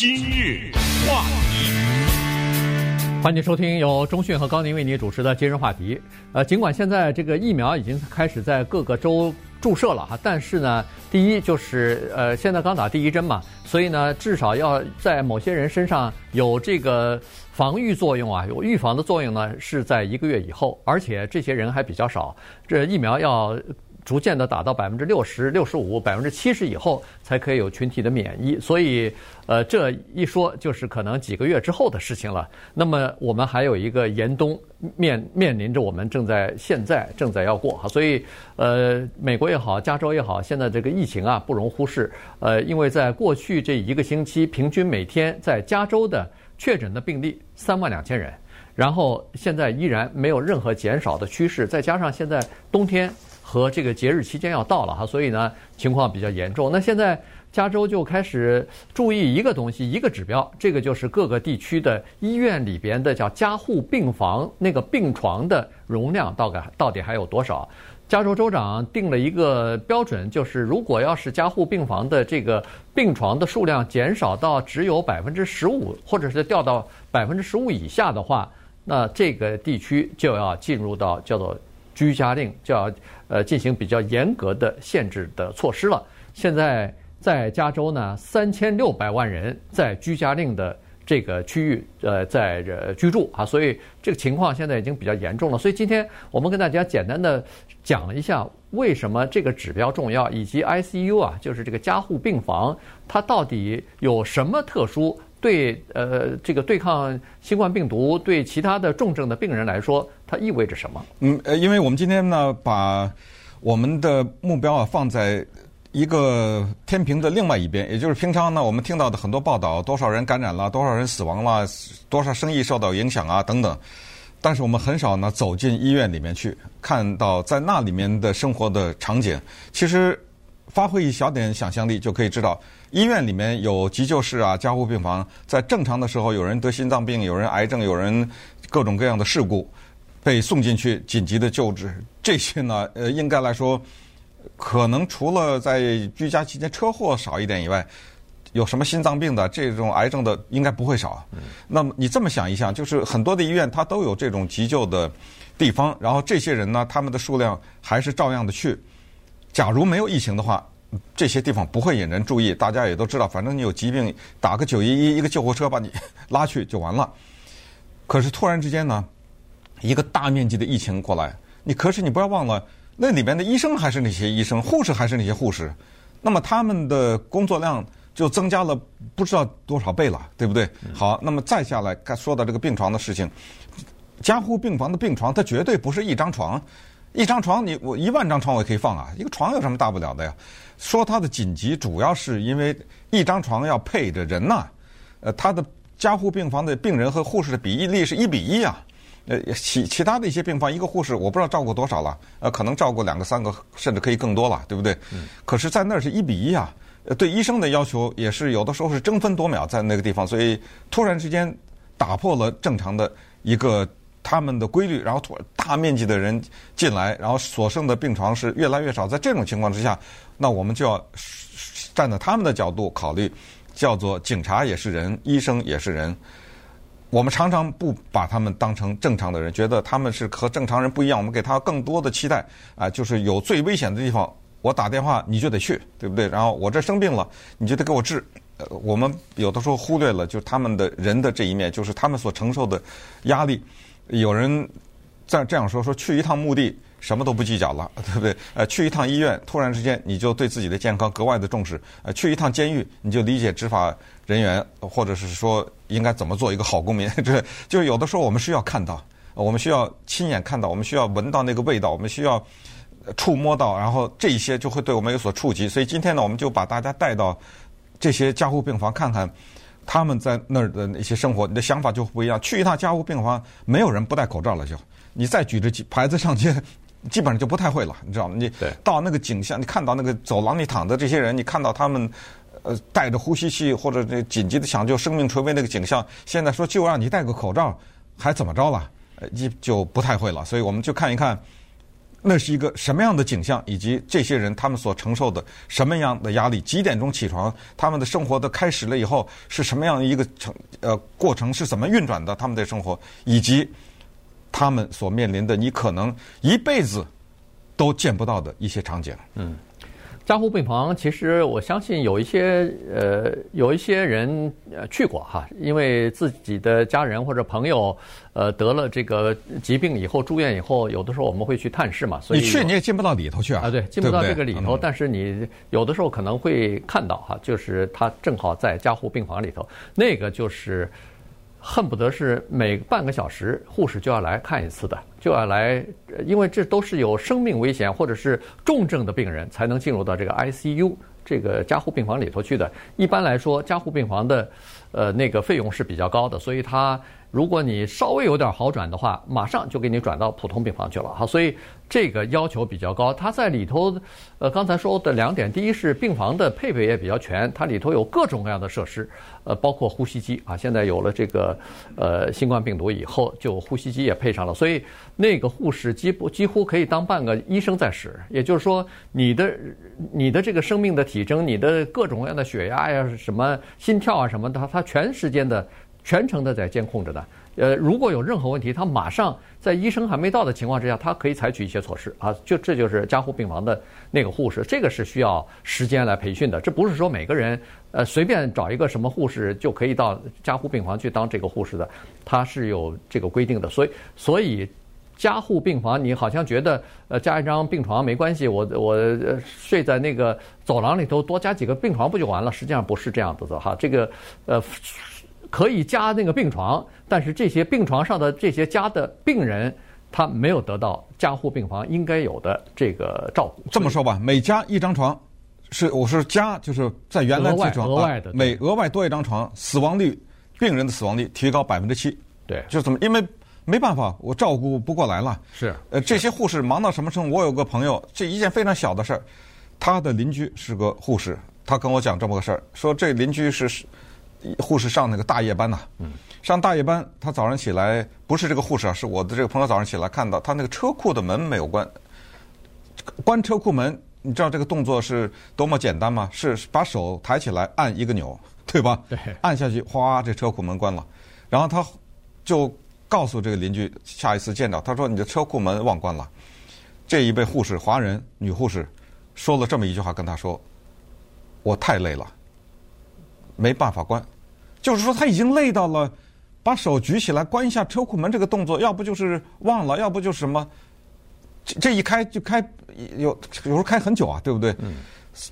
今日话题，欢迎收听由中讯和高宁为您主持的今日话题。呃，尽管现在这个疫苗已经开始在各个州注射了哈，但是呢，第一就是呃，现在刚打第一针嘛，所以呢，至少要在某些人身上有这个防御作用啊，有预防的作用呢，是在一个月以后，而且这些人还比较少，这疫苗要。逐渐的打到百分之六十六十五、百分之七十以后，才可以有群体的免疫。所以，呃，这一说就是可能几个月之后的事情了。那么，我们还有一个严冬面面临着，我们正在现在正在要过哈。所以，呃，美国也好，加州也好，现在这个疫情啊不容忽视。呃，因为在过去这一个星期，平均每天在加州的确诊的病例三万两千人，然后现在依然没有任何减少的趋势。再加上现在冬天。和这个节日期间要到了哈，所以呢情况比较严重。那现在加州就开始注意一个东西，一个指标，这个就是各个地区的医院里边的叫加护病房那个病床的容量到底到底还有多少？加州州长定了一个标准，就是如果要是加护病房的这个病床的数量减少到只有百分之十五，或者是掉到百分之十五以下的话，那这个地区就要进入到叫做。居家令就要呃进行比较严格的限制的措施了。现在在加州呢，三千六百万人在居家令的这个区域呃在这居住啊，所以这个情况现在已经比较严重了。所以今天我们跟大家简单的讲一下为什么这个指标重要，以及 ICU 啊，就是这个加护病房，它到底有什么特殊。对，呃，这个对抗新冠病毒，对其他的重症的病人来说，它意味着什么？嗯，呃，因为我们今天呢，把我们的目标啊放在一个天平的另外一边，也就是平常呢，我们听到的很多报道，多少人感染了，多少人死亡了，多少生意受到影响啊，等等。但是我们很少呢走进医院里面去，看到在那里面的生活的场景。其实发挥一小点想象力，就可以知道。医院里面有急救室啊，加护病房，在正常的时候，有人得心脏病，有人癌症，有人各种各样的事故被送进去紧急的救治。这些呢，呃，应该来说，可能除了在居家期间车祸少一点以外，有什么心脏病的、这种癌症的，应该不会少。那么你这么想一想，就是很多的医院它都有这种急救的地方，然后这些人呢，他们的数量还是照样的去。假如没有疫情的话。这些地方不会引人注意，大家也都知道，反正你有疾病，打个九一一，一个救护车把你 拉去就完了。可是突然之间呢，一个大面积的疫情过来，你可是你不要忘了，那里面的医生还是那些医生，护士还是那些护士，那么他们的工作量就增加了不知道多少倍了，对不对？好，那么再下来该说到这个病床的事情，加护病房的病床，它绝对不是一张床。一张床，你我一万张床我也可以放啊！一个床有什么大不了的呀？说它的紧急，主要是因为一张床要配着人呐。呃，它的加护病房的病人和护士的比例是一比一啊。呃，其其他的一些病房，一个护士我不知道照顾多少了，呃，可能照顾两个、三个，甚至可以更多了，对不对？嗯。可是，在那儿是一比一啊。呃，对医生的要求也是有的时候是争分夺秒在那个地方，所以突然之间打破了正常的一个。他们的规律，然后突大面积的人进来，然后所剩的病床是越来越少。在这种情况之下，那我们就要站在他们的角度考虑，叫做警察也是人，医生也是人。我们常常不把他们当成正常的人，觉得他们是和正常人不一样。我们给他更多的期待啊，就是有最危险的地方，我打电话你就得去，对不对？然后我这生病了，你就得给我治。呃，我们有的时候忽略了，就是他们的人的这一面，就是他们所承受的压力。有人在这样说：说去一趟墓地，什么都不计较了，对不对？呃，去一趟医院，突然之间你就对自己的健康格外的重视。呃，去一趟监狱，你就理解执法人员，或者是说应该怎么做一个好公民。这就有的时候我们需要看到，我们需要亲眼看到，我们需要闻到那个味道，我们需要触摸到，然后这一些就会对我们有所触及。所以今天呢，我们就把大家带到这些加护病房看看。他们在那儿的那些生活，你的想法就不一样。去一趟加护病房，没有人不戴口罩了，就你再举着牌子上街，基本上就不太会了，你知道吗？你到那个景象，你看到那个走廊里躺的这些人，你看到他们呃带着呼吸器或者那紧急的抢救、生命垂危那个景象，现在说就让你戴个口罩，还怎么着了？呃，就就不太会了。所以我们就看一看那是一个什么样的景象，以及这些人他们所承受的什么样的压力？几点钟起床？他们的生活的开始了以后是什么样一个程呃过程？是怎么运转的？他们的生活以及他们所面临的你可能一辈子都见不到的一些场景。嗯。加护病房，其实我相信有一些呃，有一些人呃去过哈，因为自己的家人或者朋友呃得了这个疾病以后住院以后，有的时候我们会去探视嘛。所以你去你也进不到里头去啊？啊，对，进不到这个里头。对对但是你有的时候可能会看到哈，就是他正好在加护病房里头，那个就是。恨不得是每半个小时护士就要来看一次的，就要来，因为这都是有生命危险或者是重症的病人才能进入到这个 ICU 这个加护病房里头去的。一般来说，加护病房的呃那个费用是比较高的，所以他。如果你稍微有点好转的话，马上就给你转到普通病房去了哈，所以这个要求比较高。它在里头，呃，刚才说的两点，第一是病房的配备也比较全，它里头有各种各样的设施，呃，包括呼吸机啊。现在有了这个呃新冠病毒以后，就呼吸机也配上了，所以那个护士几乎几乎可以当半个医生在使。也就是说，你的你的这个生命的体征，你的各种各样的血压呀、什么心跳啊什么的，它全时间的。全程的在监控着的，呃，如果有任何问题，他马上在医生还没到的情况之下，他可以采取一些措施啊。就这就是加护病房的那个护士，这个是需要时间来培训的。这不是说每个人呃随便找一个什么护士就可以到加护病房去当这个护士的，他是有这个规定的。所以，所以加护病房你好像觉得呃加一张病床没关系，我我睡在那个走廊里头多加几个病床不就完了？实际上不是这样子的哈，这个呃。可以加那个病床，但是这些病床上的这些加的病人，他没有得到加护病房应该有的这个照顾。这么说吧，每加一张床，是我是加，就是在原来这床额外的，每额外多一张床，死亡率，病人的死亡率提高百分之七。对，就这么，因为没办法，我照顾不过来了。是，呃，这些护士忙到什么程度？我有个朋友，这一件非常小的事儿，他的邻居是个护士，他跟我讲这么个事儿，说这邻居是。护士上那个大夜班呐，嗯上大夜班，他早上起来不是这个护士啊，是我的这个朋友早上起来看到他那个车库的门没有关，关车库门，你知道这个动作是多么简单吗？是把手抬起来按一个钮，对吧？对，按下去，哗，这车库门关了。然后他就告诉这个邻居，下一次见到他说：“你的车库门忘关了。”这一位护士，华人女护士，说了这么一句话跟他说：“我太累了。”没办法关，就是说他已经累到了，把手举起来关一下车库门这个动作，要不就是忘了，要不就是什么，这这一开就开有有时候开很久啊，对不对？嗯。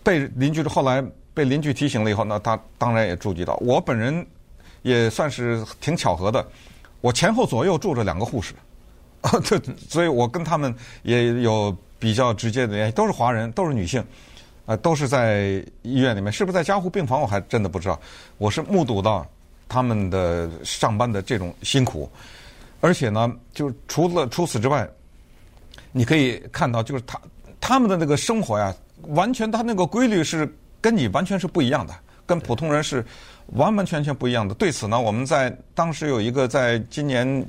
被邻居后来被邻居提醒了以后，那他当然也注意到。我本人也算是挺巧合的，我前后左右住着两个护士，对，所以我跟他们也有比较直接的联系，都是华人，都是女性。呃，都是在医院里面，是不是在加护病房？我还真的不知道。我是目睹到他们的上班的这种辛苦，而且呢，就除了除此之外，你可以看到，就是他他们的那个生活呀，完全他那个规律是跟你完全是不一样的，跟普通人是完完全全不一样的。对此呢，我们在当时有一个在今年。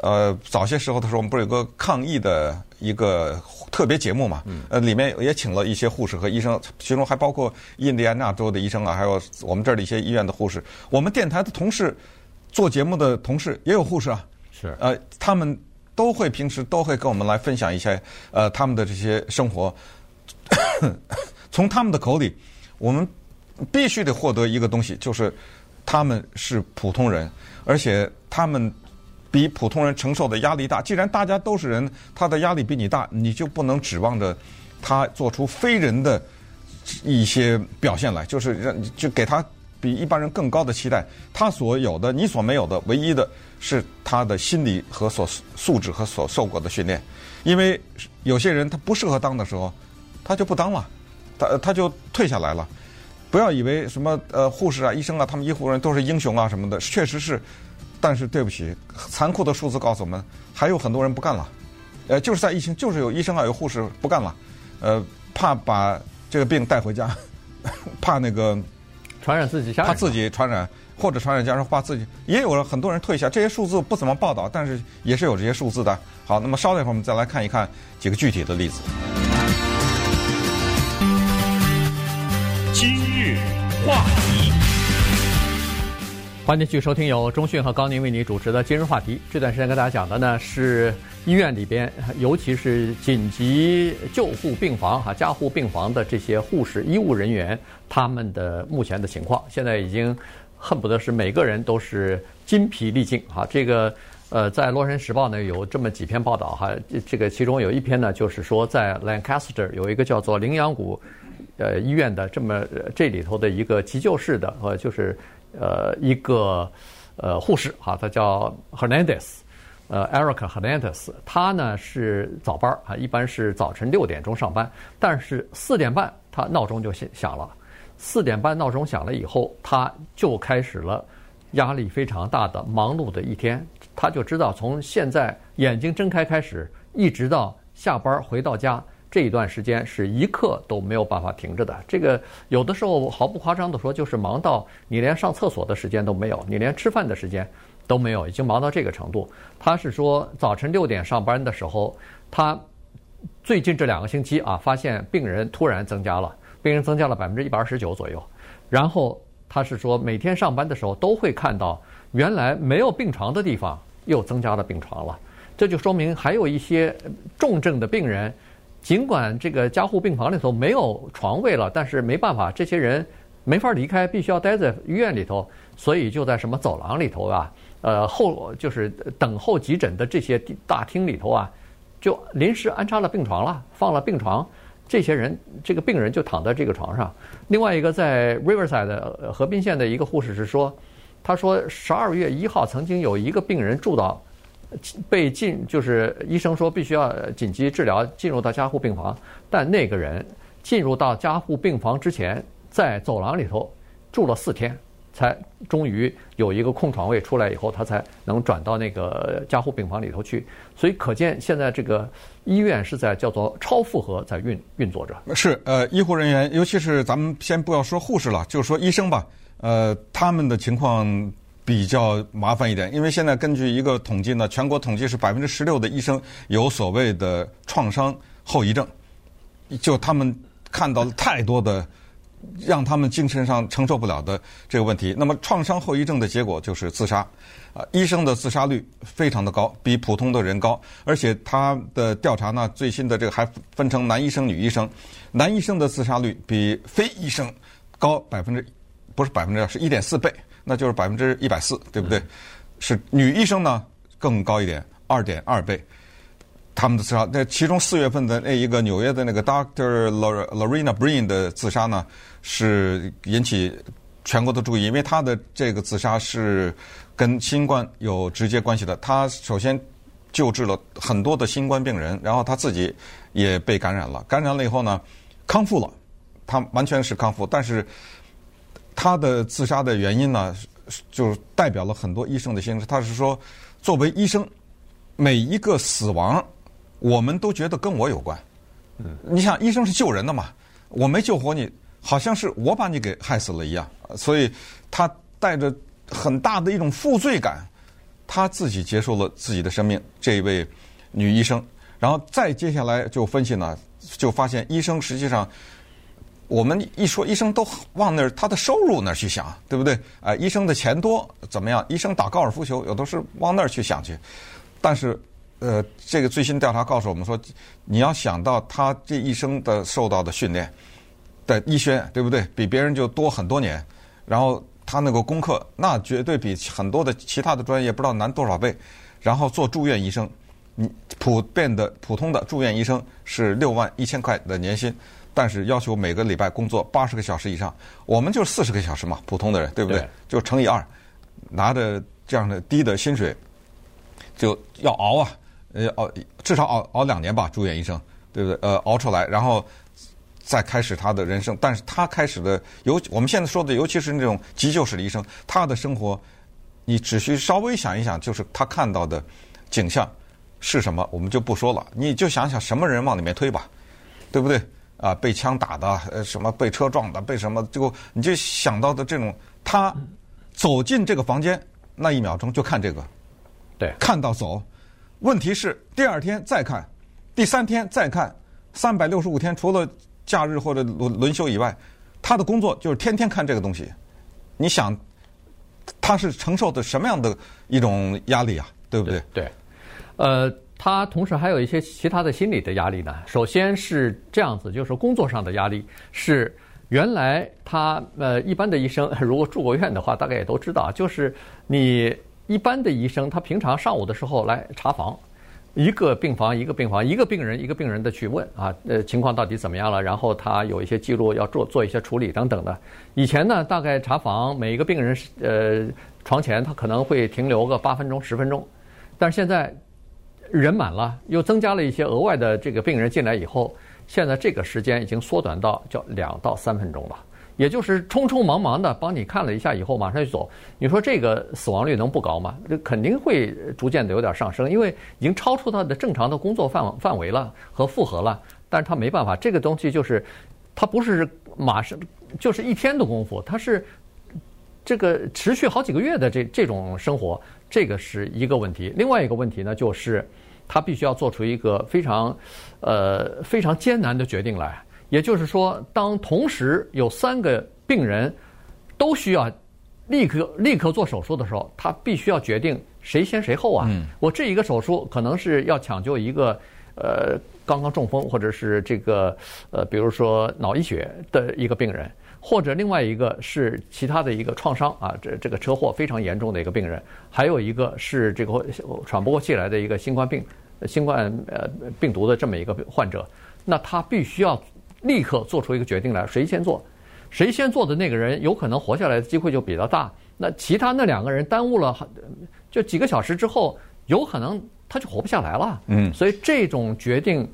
呃，早些时候的时候，我们不是有个抗疫的一个特别节目嘛？呃，里面也请了一些护士和医生，其中还包括印第安纳州的医生啊，还有我们这儿的一些医院的护士。我们电台的同事做节目的同事也有护士啊，是呃，他们都会平时都会跟我们来分享一些呃他们的这些生活。从他们的口里，我们必须得获得一个东西，就是他们是普通人，而且他们。比普通人承受的压力大。既然大家都是人，他的压力比你大，你就不能指望着他做出非人的一些表现来，就是让就给他比一般人更高的期待。他所有的，你所没有的，唯一的是他的心理和所素质和所受过的训练。因为有些人他不适合当的时候，他就不当了，他他就退下来了。不要以为什么呃护士啊、医生啊，他们医护人都是英雄啊什么的，确实是。但是对不起，残酷的数字告诉我们，还有很多人不干了。呃，就是在疫情，就是有医生啊，有护士不干了，呃，怕把这个病带回家，怕那个传染自己，怕自己传染，或者传染家人怕自己，也有了很多人退下。这些数字不怎么报道，但是也是有这些数字的。好，那么稍等一会儿，我们再来看一看几个具体的例子。话题，欢迎继续收听由中讯和高宁为你主持的今日话题。这段时间跟大家讲的呢是医院里边，尤其是紧急救护病房哈、加护病房的这些护士、医务人员，他们的目前的情况，现在已经。恨不得是每个人都是筋疲力尽哈，这个呃，在《洛杉矶时报》呢有这么几篇报道哈，这个其中有一篇呢就是说，在 Lancaster 有一个叫做羚羊谷呃医院的这么这里头的一个急救室的呃就是呃一个呃护士哈，他叫 Hernandez，呃 Eric Hernandez，他呢是早班啊，一般是早晨六点钟上班，但是四点半他闹钟就响响了。四点半闹钟响了以后，他就开始了压力非常大的忙碌的一天。他就知道从现在眼睛睁开开始，一直到下班回到家这一段时间，是一刻都没有办法停着的。这个有的时候毫不夸张地说，就是忙到你连上厕所的时间都没有，你连吃饭的时间都没有，已经忙到这个程度。他是说早晨六点上班的时候，他最近这两个星期啊，发现病人突然增加了。病人增加了百分之一百二十九左右，然后他是说每天上班的时候都会看到原来没有病床的地方又增加了病床了，这就说明还有一些重症的病人，尽管这个加护病房里头没有床位了，但是没办法，这些人没法离开，必须要待在医院里头，所以就在什么走廊里头啊，呃后就是等候急诊的这些大厅里头啊，就临时安插了病床了，放了病床。这些人，这个病人就躺在这个床上。另外一个在 Riverside 的河滨县的一个护士是说，他说十二月一号曾经有一个病人住到被进，就是医生说必须要紧急治疗，进入到加护病房。但那个人进入到加护病房之前，在走廊里头住了四天。才终于有一个空床位出来以后，他才能转到那个加护病房里头去。所以可见，现在这个医院是在叫做超负荷在运运作着。是呃，医护人员，尤其是咱们先不要说护士了，就是说医生吧。呃，他们的情况比较麻烦一点，因为现在根据一个统计呢，全国统计是百分之十六的医生有所谓的创伤后遗症，就他们看到了太多的。让他们精神上承受不了的这个问题。那么创伤后遗症的结果就是自杀，啊，医生的自杀率非常的高，比普通的人高。而且他的调查呢，最新的这个还分成男医生、女医生，男医生的自杀率比非医生高百分之，不是百分之二，是一点四倍，那就是百分之一百四，对不对？是女医生呢更高一点，二点二倍。他们的自杀，那其中四月份的那一个纽约的那个 Doctor Lorena Breen 的自杀呢，是引起全国的注意，因为他的这个自杀是跟新冠有直接关系的。他首先救治了很多的新冠病人，然后他自己也被感染了，感染了以后呢，康复了，他完全是康复，但是他的自杀的原因呢，就代表了很多医生的心声。他是说，作为医生，每一个死亡。我们都觉得跟我有关，嗯，你想医生是救人的嘛，我没救活你，好像是我把你给害死了一样，所以他带着很大的一种负罪感，他自己结束了自己的生命。这一位女医生，然后再接下来就分析呢，就发现医生实际上，我们一说医生都往那儿他的收入那儿去想，对不对？啊，医生的钱多怎么样？医生打高尔夫球有的是往那儿去想去，但是。呃，这个最新调查告诉我们说，你要想到他这一生的受到的训练的医学，对不对？比别人就多很多年。然后他那个功课，那绝对比很多的其他的专业不知道难多少倍。然后做住院医生，你普遍的普通的住院医生是六万一千块的年薪，但是要求每个礼拜工作八十个小时以上。我们就四十个小时嘛，普通的人，对不对？对就乘以二，拿着这样的低的薪水，就要熬啊。呃，熬至少熬熬两年吧，住院医生，对不对？呃，熬出来，然后再开始他的人生。但是他开始的，尤我们现在说的，尤其是那种急救室的医生，他的生活，你只需稍微想一想，就是他看到的景象是什么，我们就不说了。你就想想什么人往里面推吧，对不对？啊，被枪打的，呃，什么被车撞的，被什么，就你就想到的这种他。走进这个房间那一秒钟就看这个，对，看到走。问题是第二天再看，第三天再看，三百六十五天除了假日或者轮轮休以外，他的工作就是天天看这个东西。你想，他是承受的什么样的一种压力啊？对不对？对，对，呃，他同时还有一些其他的心理的压力呢。首先是这样子，就是工作上的压力是。原来他呃，一般的医生 如果住过院的话，大概也都知道，就是你一般的医生，他平常上午的时候来查房，一个病房一个病房，一个病人一个病人的去问啊，呃，情况到底怎么样了？然后他有一些记录要做做一些处理等等的。以前呢，大概查房每一个病人呃床前他可能会停留个八分钟十分钟，但是现在人满了，又增加了一些额外的这个病人进来以后。现在这个时间已经缩短到叫两到三分钟了，也就是匆匆忙忙的帮你看了一下以后马上就走。你说这个死亡率能不高吗？这肯定会逐渐的有点上升，因为已经超出他的正常的工作范范围了和负荷了。但是他没办法，这个东西就是，他不是马上就是一天的功夫，他是这个持续好几个月的这这种生活，这个是一个问题。另外一个问题呢，就是。他必须要做出一个非常，呃，非常艰难的决定来。也就是说，当同时有三个病人都需要立刻立刻做手术的时候，他必须要决定谁先谁后啊。嗯。我这一个手术可能是要抢救一个呃刚刚中风或者是这个呃比如说脑溢血的一个病人。或者另外一个是其他的一个创伤啊，这这个车祸非常严重的一个病人，还有一个是这个喘不过气来的一个新冠病、新冠呃病毒的这么一个患者，那他必须要立刻做出一个决定来，谁先做，谁先做的那个人有可能活下来的机会就比较大。那其他那两个人耽误了就几个小时之后，有可能他就活不下来了。嗯，所以这种决定。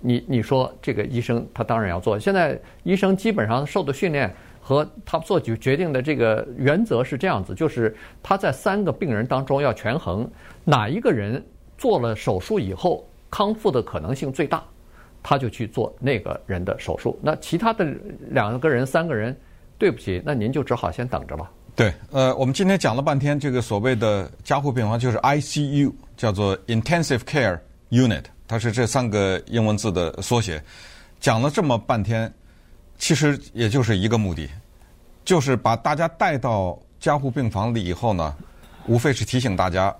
你你说这个医生他当然要做。现在医生基本上受的训练和他做决决定的这个原则是这样子，就是他在三个病人当中要权衡哪一个人做了手术以后康复的可能性最大，他就去做那个人的手术。那其他的两个人、三个人，对不起，那您就只好先等着吧。对，呃，我们今天讲了半天这个所谓的加护病房，就是 ICU，叫做 Intensive Care Unit。它是这三个英文字的缩写，讲了这么半天，其实也就是一个目的，就是把大家带到加护病房里以后呢，无非是提醒大家，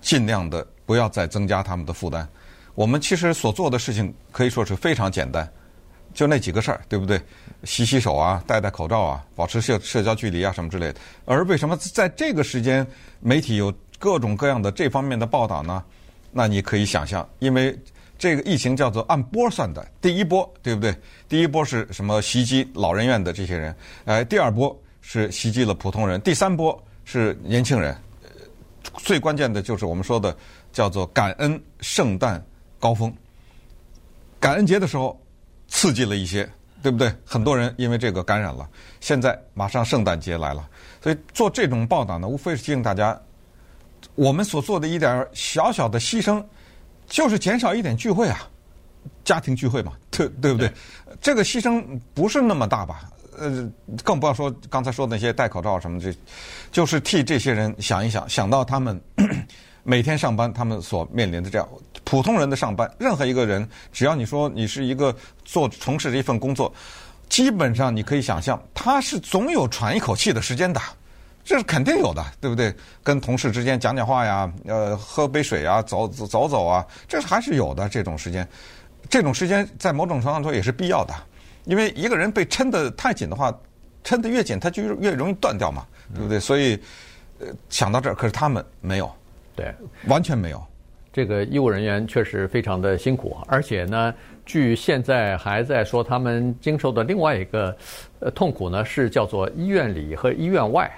尽量的不要再增加他们的负担。我们其实所做的事情可以说是非常简单，就那几个事儿，对不对？洗洗手啊，戴戴口罩啊，保持社社交距离啊，什么之类的。而为什么在这个时间，媒体有各种各样的这方面的报道呢？那你可以想象，因为这个疫情叫做按波算的，第一波对不对？第一波是什么袭击老人院的这些人，哎，第二波是袭击了普通人，第三波是年轻人，最关键的就是我们说的叫做感恩圣诞高峰，感恩节的时候刺激了一些，对不对？很多人因为这个感染了，现在马上圣诞节来了，所以做这种报道呢，无非是提醒大家。我们所做的一点小小的牺牲，就是减少一点聚会啊，家庭聚会嘛，对对不对？这个牺牲不是那么大吧？呃，更不要说刚才说的那些戴口罩什么这，就是替这些人想一想，想到他们 每天上班，他们所面临的这样普通人的上班，任何一个人，只要你说你是一个做从事这一份工作，基本上你可以想象，他是总有喘一口气的时间的。这是肯定有的，对不对？跟同事之间讲讲话呀，呃，喝杯水啊，走走走走啊，这还是有的这种时间。这种时间在某种程度上说也是必要的，因为一个人被撑得太紧的话，撑得越紧，他就越容易断掉嘛，对不对？所以，呃，想到这儿，可是他们没有，对，完全没有。这个医务人员确实非常的辛苦，而且呢，据现在还在说，他们经受的另外一个呃痛苦呢，是叫做医院里和医院外。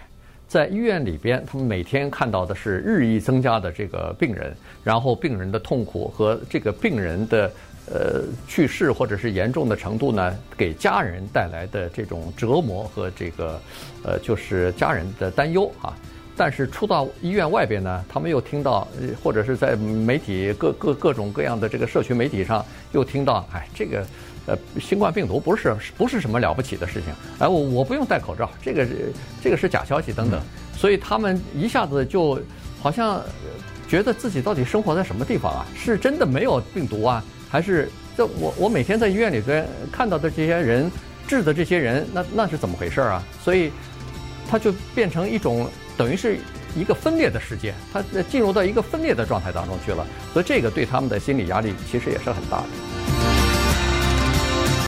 在医院里边，他们每天看到的是日益增加的这个病人，然后病人的痛苦和这个病人的呃去世或者是严重的程度呢，给家人带来的这种折磨和这个呃就是家人的担忧啊。但是出到医院外边呢，他们又听到，或者是在媒体各各各种各样的这个社群媒体上又听到，哎，这个。呃，新冠病毒不是不是什么了不起的事情，哎，我我不用戴口罩，这个这个是假消息等等。所以他们一下子就好像觉得自己到底生活在什么地方啊？是真的没有病毒啊？还是这我我每天在医院里边看到的这些人治的这些人，那那是怎么回事啊？所以他就变成一种等于是一个分裂的世界，他进入到一个分裂的状态当中去了。所以这个对他们的心理压力其实也是很大的。